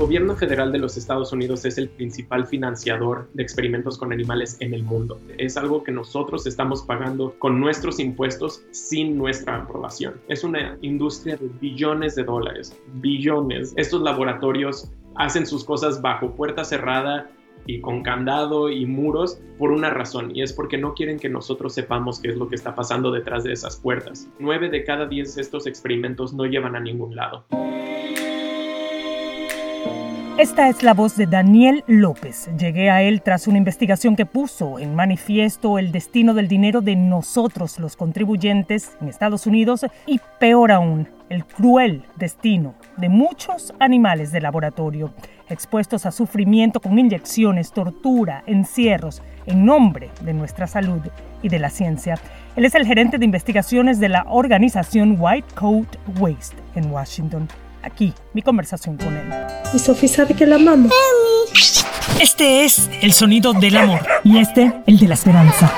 gobierno federal de los Estados Unidos es el principal financiador de experimentos con animales en el mundo. Es algo que nosotros estamos pagando con nuestros impuestos sin nuestra aprobación. Es una industria de billones de dólares, billones. Estos laboratorios hacen sus cosas bajo puerta cerrada y con candado y muros por una razón y es porque no quieren que nosotros sepamos qué es lo que está pasando detrás de esas puertas. Nueve de cada diez de estos experimentos no llevan a ningún lado. Esta es la voz de Daniel López. Llegué a él tras una investigación que puso en manifiesto el destino del dinero de nosotros los contribuyentes en Estados Unidos y peor aún, el cruel destino de muchos animales de laboratorio expuestos a sufrimiento con inyecciones, tortura, encierros, en nombre de nuestra salud y de la ciencia. Él es el gerente de investigaciones de la organización White Coat Waste en Washington. Aquí, mi conversación con él. Y Sophie sabe que la amamos. Este es el sonido del amor y este el de la esperanza.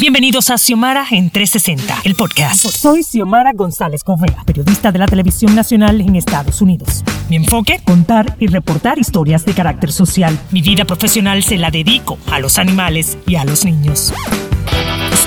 Bienvenidos a Xiomara en 360, el podcast. Soy Xiomara González Correa, periodista de la televisión nacional en Estados Unidos. Mi enfoque, contar y reportar historias de carácter social. Mi vida profesional se la dedico a los animales y a los niños.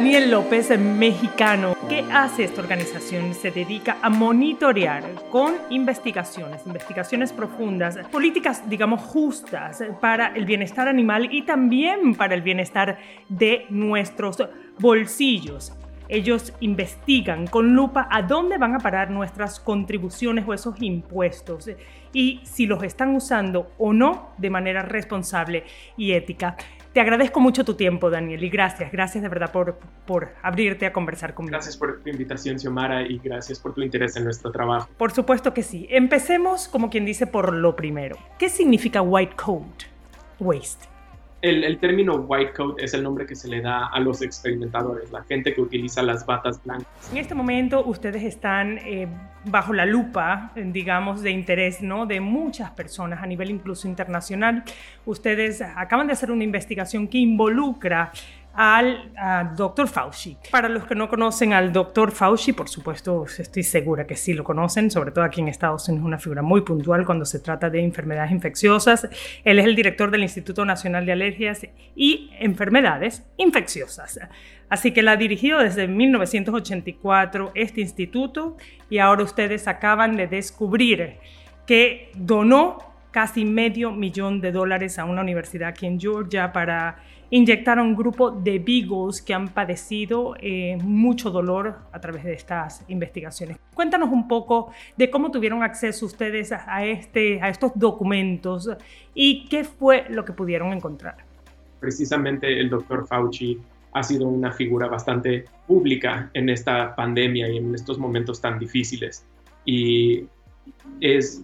Daniel López, mexicano. ¿Qué hace esta organización? Se dedica a monitorear con investigaciones, investigaciones profundas, políticas, digamos, justas para el bienestar animal y también para el bienestar de nuestros bolsillos. Ellos investigan con lupa a dónde van a parar nuestras contribuciones o esos impuestos y si los están usando o no de manera responsable y ética. Te agradezco mucho tu tiempo, Daniel, y gracias, gracias de verdad por, por abrirte a conversar conmigo. Gracias por tu invitación, Xiomara, y gracias por tu interés en nuestro trabajo. Por supuesto que sí. Empecemos, como quien dice, por lo primero. ¿Qué significa white coat waste? El, término white coat es el nombre que se le da a los experimentadores, la gente que utiliza las batas blancas. En este momento ustedes están eh, bajo la lupa, digamos, de interés ¿no? de muchas personas a nivel incluso internacional. Ustedes acaban de hacer una investigación que involucra al doctor Fauci. Para los que no conocen al doctor Fauci, por supuesto, estoy segura que sí lo conocen, sobre todo aquí en Estados Unidos, una figura muy puntual cuando se trata de enfermedades infecciosas. Él es el director del Instituto Nacional de Alergias y Enfermedades Infecciosas. Así que la ha dirigido desde 1984 este instituto y ahora ustedes acaban de descubrir que donó casi medio millón de dólares a una universidad aquí en Georgia para inyectar a un grupo de beagles que han padecido eh, mucho dolor a través de estas investigaciones. Cuéntanos un poco de cómo tuvieron acceso ustedes a, este, a estos documentos y qué fue lo que pudieron encontrar. Precisamente el doctor Fauci ha sido una figura bastante pública en esta pandemia y en estos momentos tan difíciles. Y es,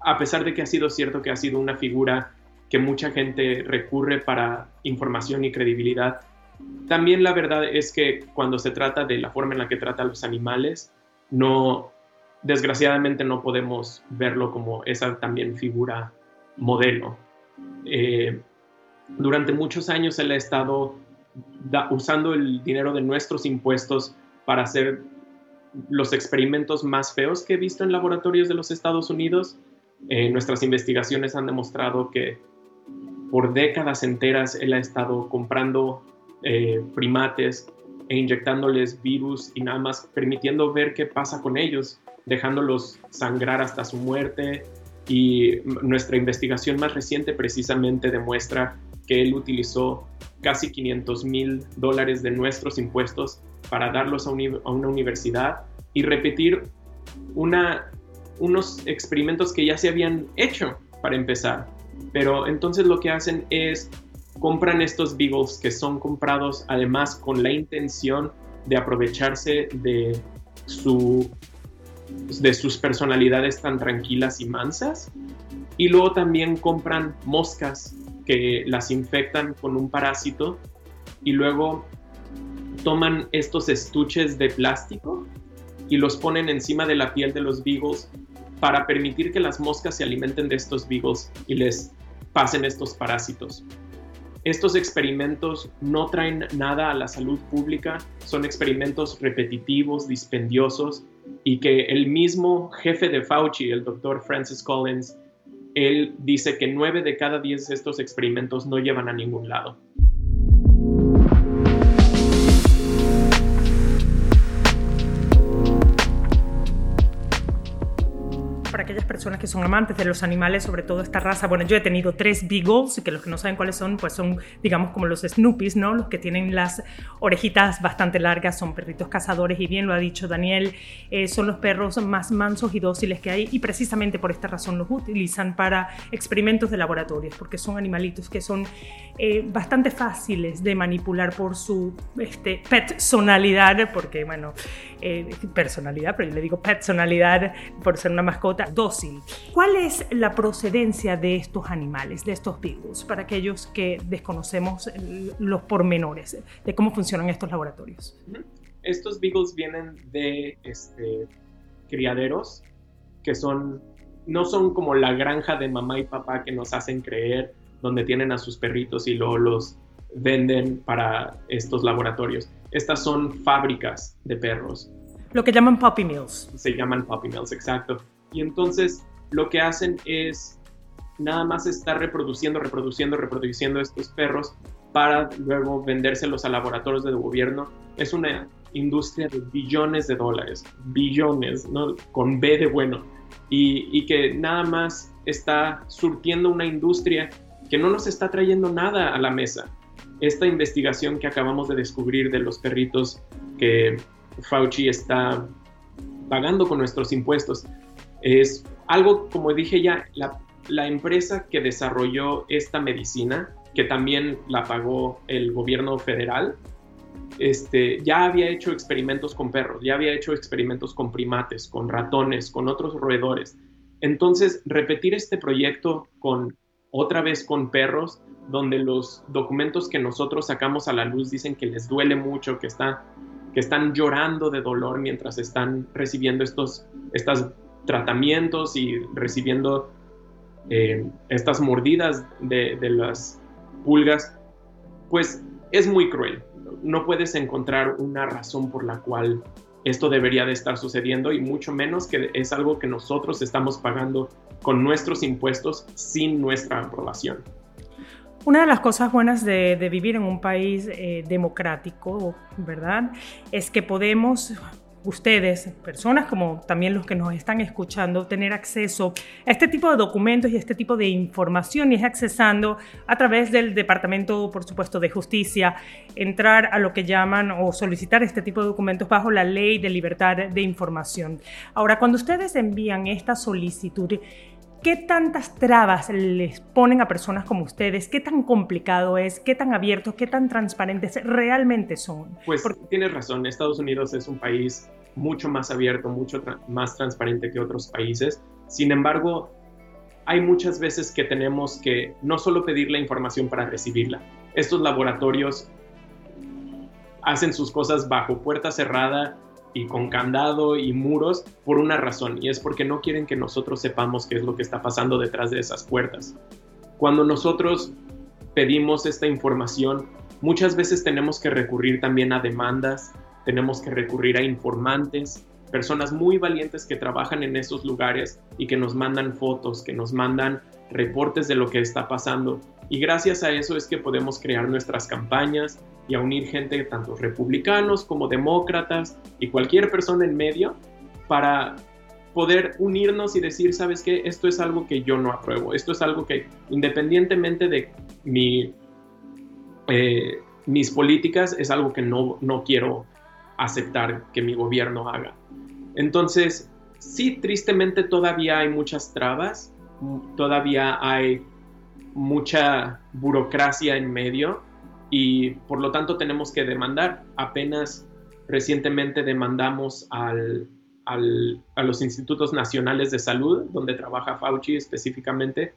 a pesar de que ha sido cierto que ha sido una figura que mucha gente recurre para información y credibilidad. También la verdad es que cuando se trata de la forma en la que trata a los animales, no, desgraciadamente no podemos verlo como esa también figura modelo. Eh, durante muchos años él ha estado usando el dinero de nuestros impuestos para hacer los experimentos más feos que he visto en laboratorios de los Estados Unidos. Eh, nuestras investigaciones han demostrado que por décadas enteras él ha estado comprando eh, primates e inyectándoles virus y nada más permitiendo ver qué pasa con ellos, dejándolos sangrar hasta su muerte. Y nuestra investigación más reciente precisamente demuestra que él utilizó casi 500 mil dólares de nuestros impuestos para darlos a, una universidad y repetir unos experimentos que ya se habían hecho para empezar. Pero entonces lo que hacen es compran estos beagles que son comprados además con la intención de aprovecharse de, su, de sus personalidades tan tranquilas y mansas. Y luego también compran moscas que las infectan con un parásito y luego toman estos estuches de plástico y los ponen encima de la piel de los beagles para permitir que las moscas se alimenten de estos beagles y les pasen estos parásitos. Estos experimentos no traen nada a la salud pública, son experimentos repetitivos, dispendiosos y que el mismo jefe de Fauci, el doctor Francis Collins, él dice que nueve de cada diez de estos experimentos no llevan a ningún lado. Personas que son amantes de los animales, sobre todo esta raza. Bueno, yo he tenido tres Beagles, que los que no saben cuáles son, pues son, digamos, como los Snoopies, ¿no? Los que tienen las orejitas bastante largas, son perritos cazadores, y bien lo ha dicho Daniel, eh, son los perros más mansos y dóciles que hay, y precisamente por esta razón los utilizan para experimentos de laboratorios, porque son animalitos que son eh, bastante fáciles de manipular por su este, personalidad, porque, bueno, eh, personalidad, pero yo le digo personalidad por ser una mascota dócil. ¿Cuál es la procedencia de estos animales, de estos beagles, para aquellos que desconocemos los pormenores de cómo funcionan estos laboratorios? Estos beagles vienen de este, criaderos que son no son como la granja de mamá y papá que nos hacen creer, donde tienen a sus perritos y luego los venden para estos laboratorios. Estas son fábricas de perros. Lo que llaman puppy mills. Se llaman puppy mills, exacto. Y entonces lo que hacen es nada más estar reproduciendo, reproduciendo, reproduciendo estos perros para luego vendérselos a laboratorios de gobierno. Es una industria de billones de dólares, billones, ¿no? con B de bueno, y, y que nada más está surtiendo una industria que no nos está trayendo nada a la mesa. Esta investigación que acabamos de descubrir de los perritos que Fauci está pagando con nuestros impuestos, es algo, como dije ya, la, empresa que desarrolló esta medicina, que también la pagó el gobierno federal, este, ya había hecho experimentos con perros, ya había hecho experimentos con primates, con ratones, con otros roedores. Entonces, repetir este proyecto con otra vez con perros, donde los documentos que nosotros sacamos a la luz dicen que les duele mucho, que, está, que están llorando de dolor mientras están recibiendo estos, estas tratamientos y recibiendo eh, estas mordidas de, las pulgas, pues es muy cruel. No puedes encontrar una razón por la cual esto debería de estar sucediendo y mucho menos que es algo que nosotros estamos pagando con nuestros impuestos sin nuestra aprobación. Una de las cosas buenas de, vivir en un país eh, democrático, ¿verdad? Es que podemos ustedes, personas como también los que nos están escuchando, tener acceso a este tipo de documentos y este tipo de información y es accesando a través del Departamento, por supuesto, de Justicia, entrar a lo que llaman o solicitar este tipo de documentos bajo la ley de libertad de información. Ahora, cuando ustedes envían esta solicitud, ¿Qué tantas trabas les ponen a personas como ustedes? ¿Qué tan complicado es? ¿Qué tan abiertos? ¿Qué tan transparentes realmente son? Pues tienes razón, Estados Unidos es un país mucho más abierto, mucho más transparente que otros países. Sin embargo, hay muchas veces que tenemos que no solo pedir la información para recibirla. Estos laboratorios hacen sus cosas bajo puerta cerrada y con candado y muros por una razón, y es porque no quieren que nosotros sepamos qué es lo que está pasando detrás de esas puertas. Cuando nosotros pedimos esta información, muchas veces tenemos que recurrir también a demandas, tenemos que recurrir a informantes, personas muy valientes que trabajan en esos lugares y que nos mandan fotos, que nos mandan reportes de lo que está pasando. Y gracias a eso es que podemos crear nuestras campañas y a unir gente, tanto republicanos como demócratas y cualquier persona en medio, para poder unirnos y decir, sabes qué, esto es algo que yo no apruebo, esto es algo que independientemente de mi eh, mis políticas es algo que no, no quiero aceptar que mi gobierno haga. Entonces, sí, tristemente todavía hay muchas trabas, todavía hay mucha burocracia en medio y por lo tanto tenemos que demandar. Apenas recientemente demandamos al, a los institutos nacionales de salud, donde trabaja Fauci específicamente,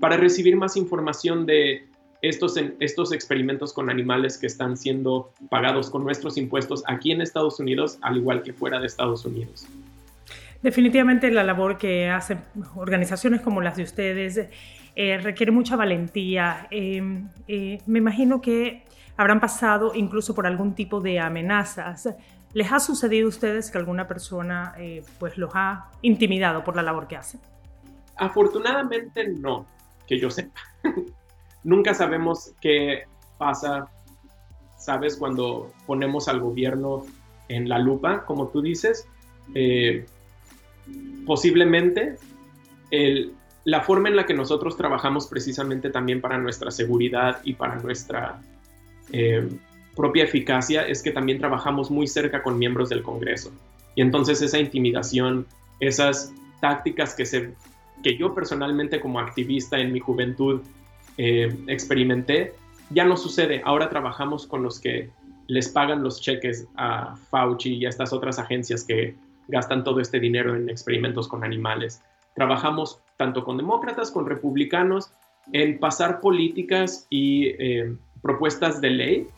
para recibir más información de estos, estos experimentos con animales que están siendo pagados con nuestros impuestos aquí en Estados Unidos, al igual que fuera de Estados Unidos. Definitivamente la labor que hacen organizaciones como las de ustedes eh, requiere mucha valentía. Em, eh, me imagino que habrán pasado incluso por algún tipo de amenazas. ¿Les ha sucedido a ustedes que alguna persona eh, pues los ha intimidado por la labor que hacen? Afortunadamente no, que yo sepa. Nunca sabemos qué pasa, sabes, cuando ponemos al gobierno en la lupa, como tú dices posiblemente la forma en la que nosotros trabajamos precisamente también para nuestra seguridad y para nuestra eh, propia eficacia es que también trabajamos muy cerca con miembros del Congreso. Y entonces esa intimidación, esas tácticas que, se, que yo personalmente como activista en mi juventud eh, experimenté, ya no sucede. Ahora trabajamos con los que les pagan los cheques a Fauci y a estas otras agencias que gastan todo este dinero en experimentos con animales. Trabajamos tanto con demócratas, con republicanos, en pasar políticas y eh, propuestas de ley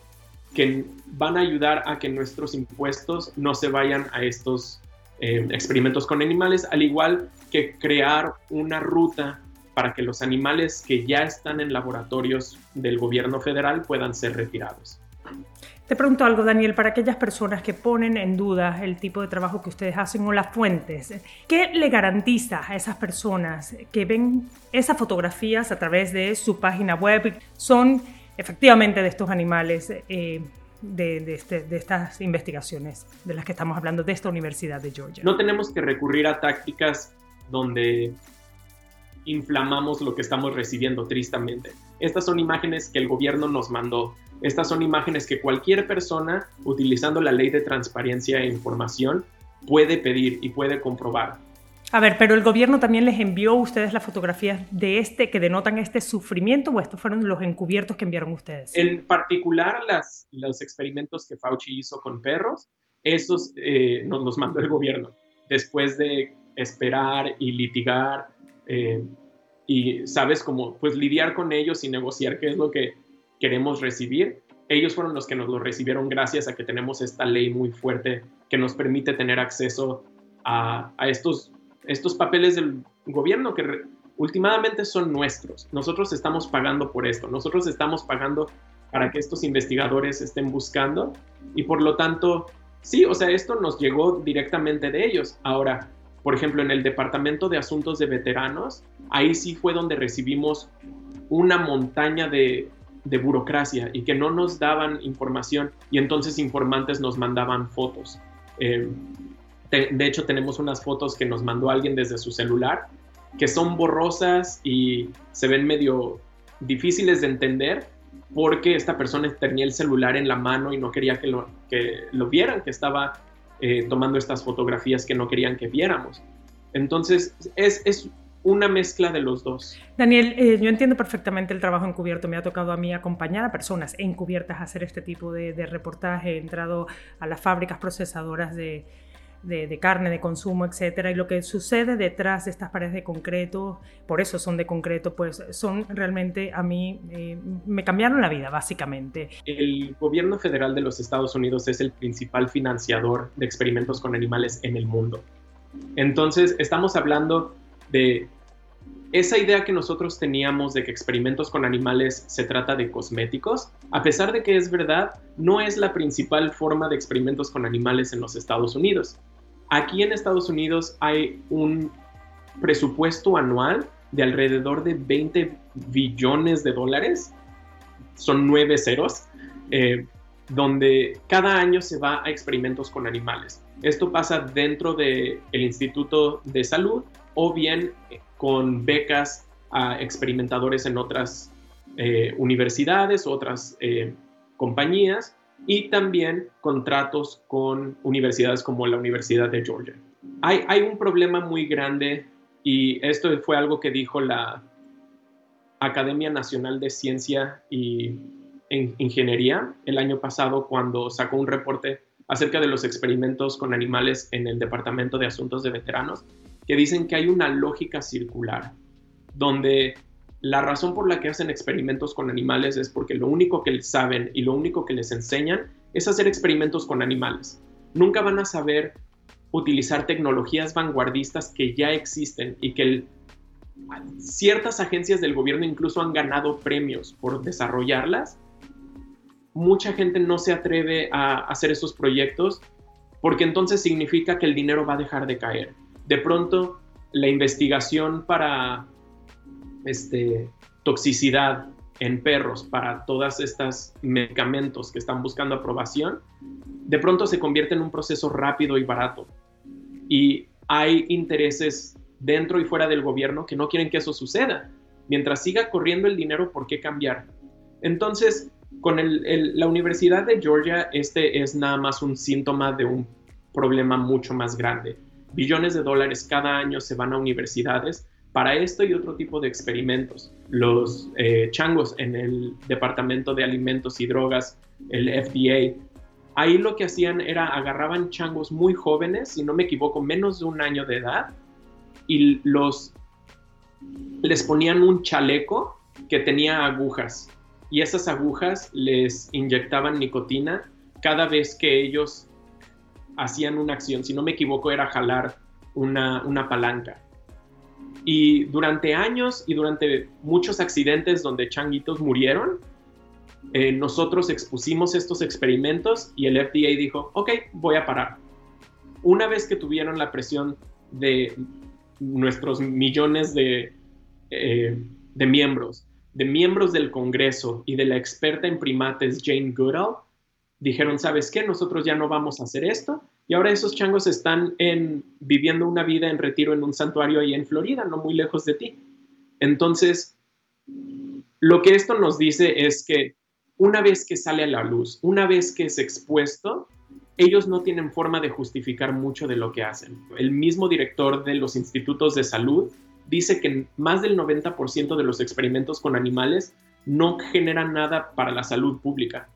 que van a ayudar a que nuestros impuestos no se vayan a estos eh, experimentos con animales, al igual que crear una ruta para que los animales que ya están en laboratorios del gobierno federal puedan ser retirados. Te pregunto algo, Daniel, para aquellas personas que ponen en duda el tipo de trabajo que ustedes hacen o las fuentes, ¿qué le garantiza a esas personas que ven esas fotografías a través de su página web? Son efectivamente de estos animales, eh, de, este, de estas investigaciones de las que estamos hablando de esta Universidad de Georgia. No tenemos que recurrir a tácticas donde inflamamos lo que estamos recibiendo tristemente. Estas son imágenes que el gobierno nos mandó estas son imágenes que cualquier persona, utilizando la ley de transparencia e información, puede pedir y puede comprobar. A ver, pero el gobierno también les envió a ustedes las fotografías de este que denotan este sufrimiento o estos fueron los encubiertos que enviaron ustedes? En particular, las, los experimentos que Fauci hizo con perros, esos eh, nos los mandó el gobierno después de esperar y litigar eh, y, sabes, como pues lidiar con ellos y negociar qué es lo que queremos recibir. Ellos fueron los que nos lo recibieron gracias a que tenemos esta ley muy fuerte que nos permite tener acceso a, estos, estos papeles del gobierno que últimamente son nuestros. Nosotros estamos pagando por esto, nosotros estamos pagando para que estos investigadores estén buscando y por lo tanto, sí, o sea, esto nos llegó directamente de ellos. Ahora, por ejemplo, en el Departamento de Asuntos de Veteranos, ahí sí fue donde recibimos una montaña de, de burocracia y que no nos daban información y entonces informantes nos mandaban fotos. Eh, de, hecho, tenemos unas fotos que nos mandó alguien desde su celular que son borrosas y se ven medio difíciles de entender porque esta persona tenía el celular en la mano y no quería que lo, que lo vieran, que estaba eh, tomando estas fotografías que no querían que viéramos. Entonces, es, es una mezcla de los dos. Daniel, eh, yo entiendo perfectamente el trabajo encubierto. Me ha tocado a mí acompañar a personas encubiertas a hacer este tipo de, reportaje. He entrado a las fábricas procesadoras de, carne, de consumo, etcétera. Y lo que sucede detrás de estas paredes de concreto, por eso son de concreto, pues son realmente a mí, eh, me cambiaron la vida, básicamente. El gobierno federal de los Estados Unidos es el principal financiador de experimentos con animales en el mundo. Entonces, estamos hablando de esa idea que nosotros teníamos de que experimentos con animales se trata de cosméticos, a pesar de que es verdad, no es la principal forma de experimentos con animales en los Estados Unidos. Aquí en Estados Unidos hay un presupuesto anual de alrededor de 20 billones de dólares, son nueve ceros, eh, donde cada año se va a experimentos con animales. Esto pasa dentro del Instituto de Salud o bien con becas a experimentadores en otras eh, universidades, otras eh, compañías y también contratos con universidades como la Universidad de Georgia. Hay, un problema muy grande y esto fue algo que dijo la Academia Nacional de Ciencia y Ingeniería el año pasado cuando sacó un reporte acerca de los experimentos con animales en el Departamento de Asuntos de Veteranos, que dicen que hay una lógica circular, donde la razón por la que hacen experimentos con animales es porque lo único que saben y lo único que les enseñan es hacer experimentos con animales. Nunca van a saber utilizar tecnologías vanguardistas que ya existen y que ciertas agencias del gobierno incluso han ganado premios por desarrollarlas. Mucha gente no se atreve a hacer esos proyectos porque entonces significa que el dinero va a dejar de caer. De pronto, la investigación para este, toxicidad en perros para todas estas medicamentos que están buscando aprobación, de pronto se convierte en un proceso rápido y barato. Y hay intereses dentro y fuera del gobierno que no quieren que eso suceda. Mientras siga corriendo el dinero, ¿por qué cambiar? Entonces, con la Universidad de Georgia, este es nada más un síntoma de un problema mucho más grande. Billones de dólares cada año se van a universidades para esto y otro tipo de experimentos. Los eh, changos en el Departamento de Alimentos y Drogas, el FDA, ahí lo que hacían era agarraban changos muy jóvenes, si no me equivoco, menos de un año de edad, y los les ponían un chaleco que tenía agujas y esas agujas les inyectaban nicotina cada vez que ellos hacían una acción. Si no me equivoco, era jalar una, una palanca. Y durante años y durante muchos accidentes donde changuitos murieron, eh, nosotros expusimos estos experimentos y el FDA dijo, ok, voy a parar. Una vez que tuvieron la presión de nuestros millones de, eh, de miembros, de miembros del Congreso y de la experta en primates Jane Goodall, dijeron, ¿sabes qué? Nosotros ya no vamos a hacer esto y ahora esos changos están en, viviendo una vida en retiro en un santuario ahí en Florida, no muy lejos de ti. Entonces, lo que esto nos dice es que una vez que sale a la luz, una vez que es expuesto, ellos no tienen forma de justificar mucho de lo que hacen. El mismo director de los institutos de salud dice que más del 90% de los experimentos con animales no generan nada para la salud pública.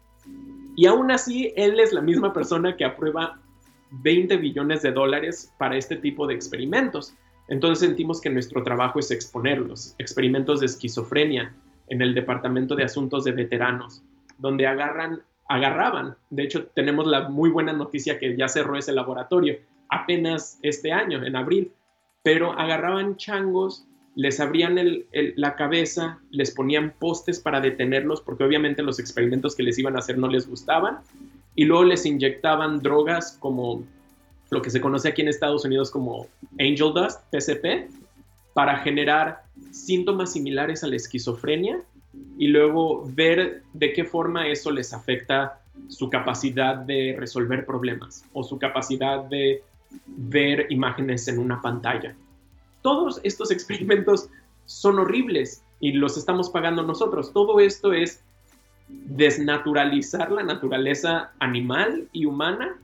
Y aún así, él es la misma persona que aprueba 20 billones de dólares para este tipo de experimentos. Entonces sentimos que nuestro trabajo es exponerlos. Experimentos de esquizofrenia en el Departamento de Asuntos de Veteranos, donde agarran, agarraban, de hecho tenemos la muy buena noticia que ya cerró ese laboratorio apenas este año, en abril, pero agarraban changos, les abrían la cabeza, les ponían postes para detenerlos, porque obviamente los experimentos que les iban a hacer no les gustaban, y luego les inyectaban drogas como lo que se conoce aquí en Estados Unidos como Angel Dust, PCP, para generar síntomas similares a la esquizofrenia y luego ver de qué forma eso les afecta su capacidad de resolver problemas o su capacidad de ver imágenes en una pantalla. Todos estos experimentos son horribles y los estamos pagando nosotros. Todo esto es desnaturalizar la naturaleza animal y humana,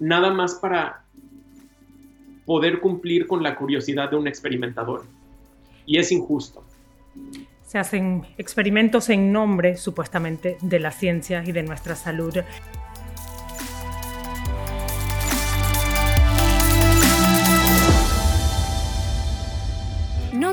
nada más para poder cumplir con la curiosidad de un experimentador. Y es injusto. Se hacen experimentos en nombre, supuestamente, de la ciencia y de nuestra salud.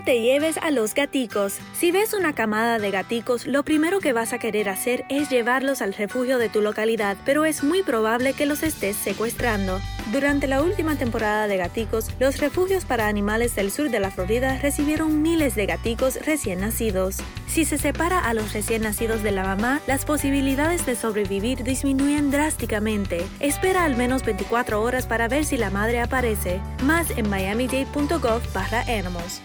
Te lleves a los gaticos. Si ves una camada de gaticos, lo primero que vas a querer hacer es llevarlos al refugio de tu localidad, pero es muy probable que los estés secuestrando. Durante la última temporada de gaticos, los refugios para animales del sur de la Florida recibieron miles de gaticos recién nacidos. Si se separa a los recién nacidos de la mamá, las posibilidades de sobrevivir disminuyen drásticamente. Espera al menos 24 horas para ver si la madre aparece. Más en miamidade.gov animals.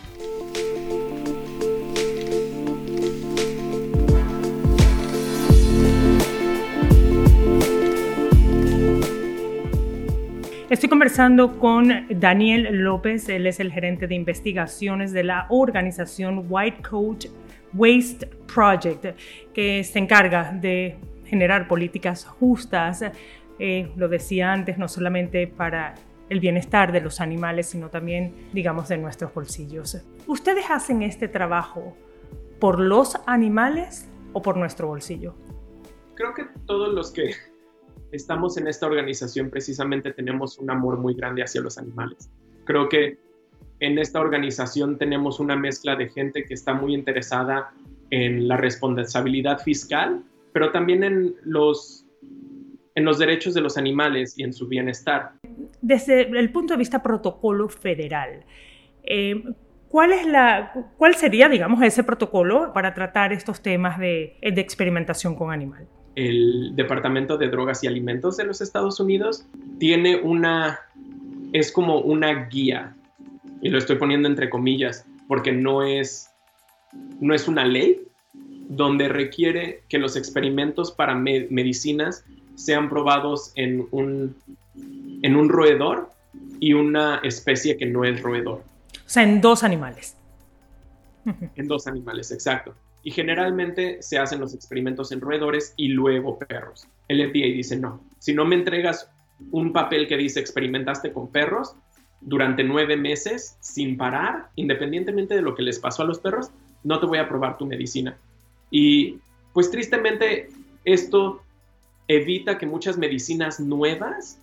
Estoy conversando con Daniel López, él es el gerente de investigaciones de la organización White Coat Waste Project, que se encarga de generar políticas justas, eh, lo decía antes, no solamente para el bienestar de los animales, sino también, digamos, de nuestros bolsillos. ¿Ustedes hacen este trabajo por los animales o por nuestro bolsillo? Creo que todos los que estamos en esta organización precisamente tenemos un amor muy grande hacia los animales. Creo que en esta organización tenemos una mezcla de gente que está muy interesada en la responsabilidad fiscal, pero también en los, en los derechos de los animales y en su bienestar. Desde el punto de vista protocolo federal, eh, ¿cuál, es la, ¿cuál sería, digamos, ese protocolo para tratar estos temas de, de experimentación con animal? El Departamento de Drogas y Alimentos de los Estados Unidos tiene una, es como una guía, y lo estoy poniendo entre comillas, porque no es, no es una ley, donde requiere que los experimentos para medicinas sean probados en un, en un roedor y una especie que no es roedor. O sea, en dos animales. En dos animales, exacto. Y generalmente se hacen los experimentos en roedores y luego perros. El FDA dice, no, si no me entregas un papel que dice experimentaste con perros durante nueve meses sin parar, independientemente de lo que les pasó a los perros, no te voy a probar tu medicina. Y pues tristemente esto evita que muchas medicinas nuevas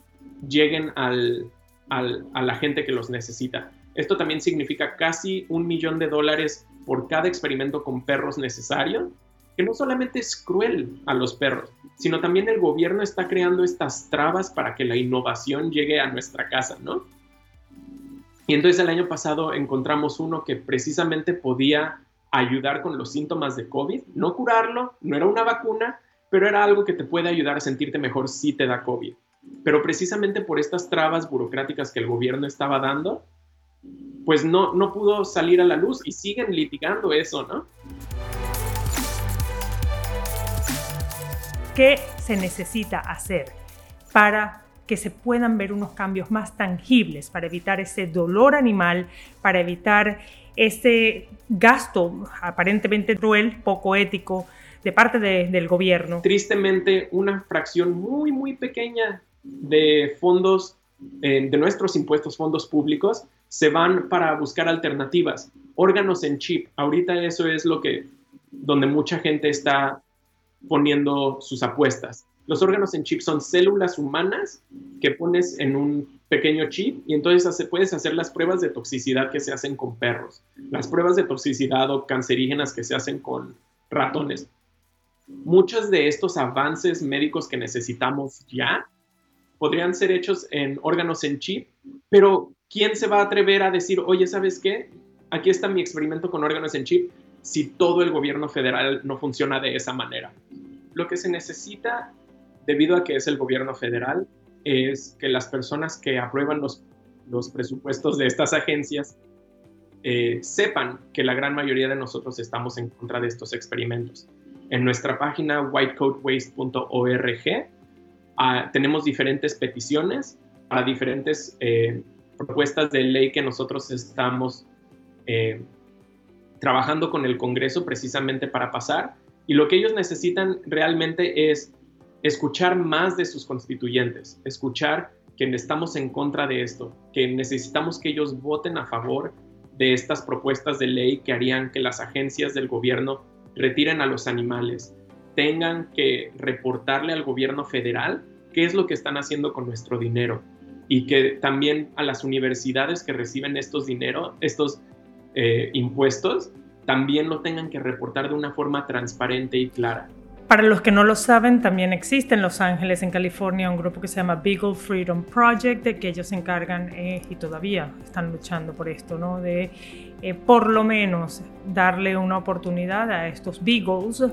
lleguen al, a la gente que los necesita. Esto también significa casi un millón de dólares por cada experimento con perros necesario, que no solamente es cruel a los perros, sino también el gobierno está creando estas trabas para que la innovación llegue a nuestra casa, ¿no? Y entonces el año pasado encontramos uno que precisamente podía ayudar con los síntomas de COVID, no curarlo, no era una vacuna, pero era algo que te puede ayudar a sentirte mejor si te da COVID. Pero precisamente por estas trabas burocráticas que el gobierno estaba dando, pues no, no pudo salir a la luz y siguen litigando eso, ¿no? ¿Qué se necesita hacer para que se puedan ver unos cambios más tangibles, para evitar ese dolor animal, para evitar ese gasto aparentemente cruel, poco ético, de parte del gobierno. Tristemente, una fracción muy, muy pequeña de fondos, eh, de nuestros impuestos, fondos públicos, se van para buscar alternativas. Órganos en chip, ahorita eso es lo que, donde mucha gente está poniendo sus apuestas. Los órganos en chip son células humanas que pones en un pequeño chip y entonces puedes hacer las pruebas de toxicidad que se hacen con perros, las pruebas de toxicidad o cancerígenas que se hacen con ratones. Muchos de estos avances médicos que necesitamos ya podrían ser hechos en órganos en chip, pero ¿quién se va a atrever a decir, oye, ¿sabes qué? Aquí está mi experimento con órganos en chip si todo el gobierno federal no funciona de esa manera? Lo que se necesita debido a que es el gobierno federal, es que las personas que aprueban los, los presupuestos de estas agencias eh, sepan que la gran mayoría de nosotros estamos en contra de estos experimentos. En nuestra página whitecoatwaste.org ah, tenemos diferentes peticiones para diferentes eh, propuestas de ley que nosotros estamos eh, trabajando con el Congreso precisamente para pasar. Y lo que ellos necesitan realmente es escuchar más de sus constituyentes, escuchar que estamos en contra de esto, que necesitamos que ellos voten a favor de estas propuestas de ley que harían que las agencias del gobierno retiren a los animales, tengan que reportarle al gobierno federal qué es lo que están haciendo con nuestro dinero y que también a las universidades que reciben estos dinero, estos eh, impuestos, también lo tengan que reportar de una forma transparente y clara. Para los que no lo saben, también existe en Los Ángeles, en California, un grupo que se llama Beagle Freedom Project, de que ellos se encargan eh, y todavía están luchando por esto, ¿no? De eh, por lo menos darle una oportunidad a estos Beagles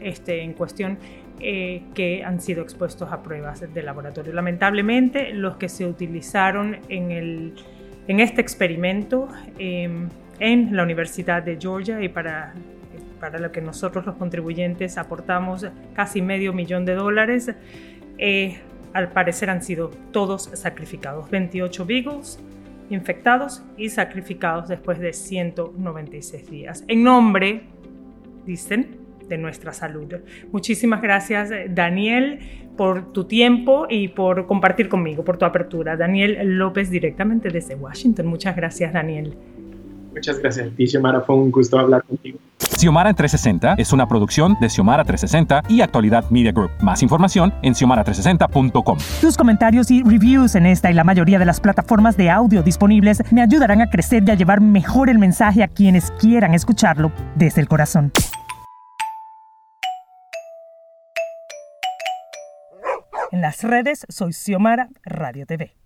este, en cuestión eh, que han sido expuestos a pruebas de laboratorio. Lamentablemente, los que se utilizaron en, el, en este experimento em, en la Universidad de Georgia y para para lo que nosotros los contribuyentes aportamos casi medio millón de dólares, eh, al parecer han sido todos sacrificados. 28 beagles infectados y sacrificados después de 196 días. En nombre dicen, de nuestra salud. Muchísimas gracias, Daniel, por tu tiempo y por compartir conmigo, por tu apertura. Daniel López, directamente desde Washington. Muchas gracias, Daniel. Muchas gracias a ti, Xiomara. Fue un gusto hablar contigo. Xiomara en 360 es una producción de Xiomara 360 y Actualidad Media Group. Más información en xiomara360.com. Tus comentarios y reviews en esta y la mayoría de las plataformas de audio disponibles me ayudarán a crecer y a llevar mejor el mensaje a quienes quieran escucharlo desde el corazón. En las redes soy Xiomara Radio TV.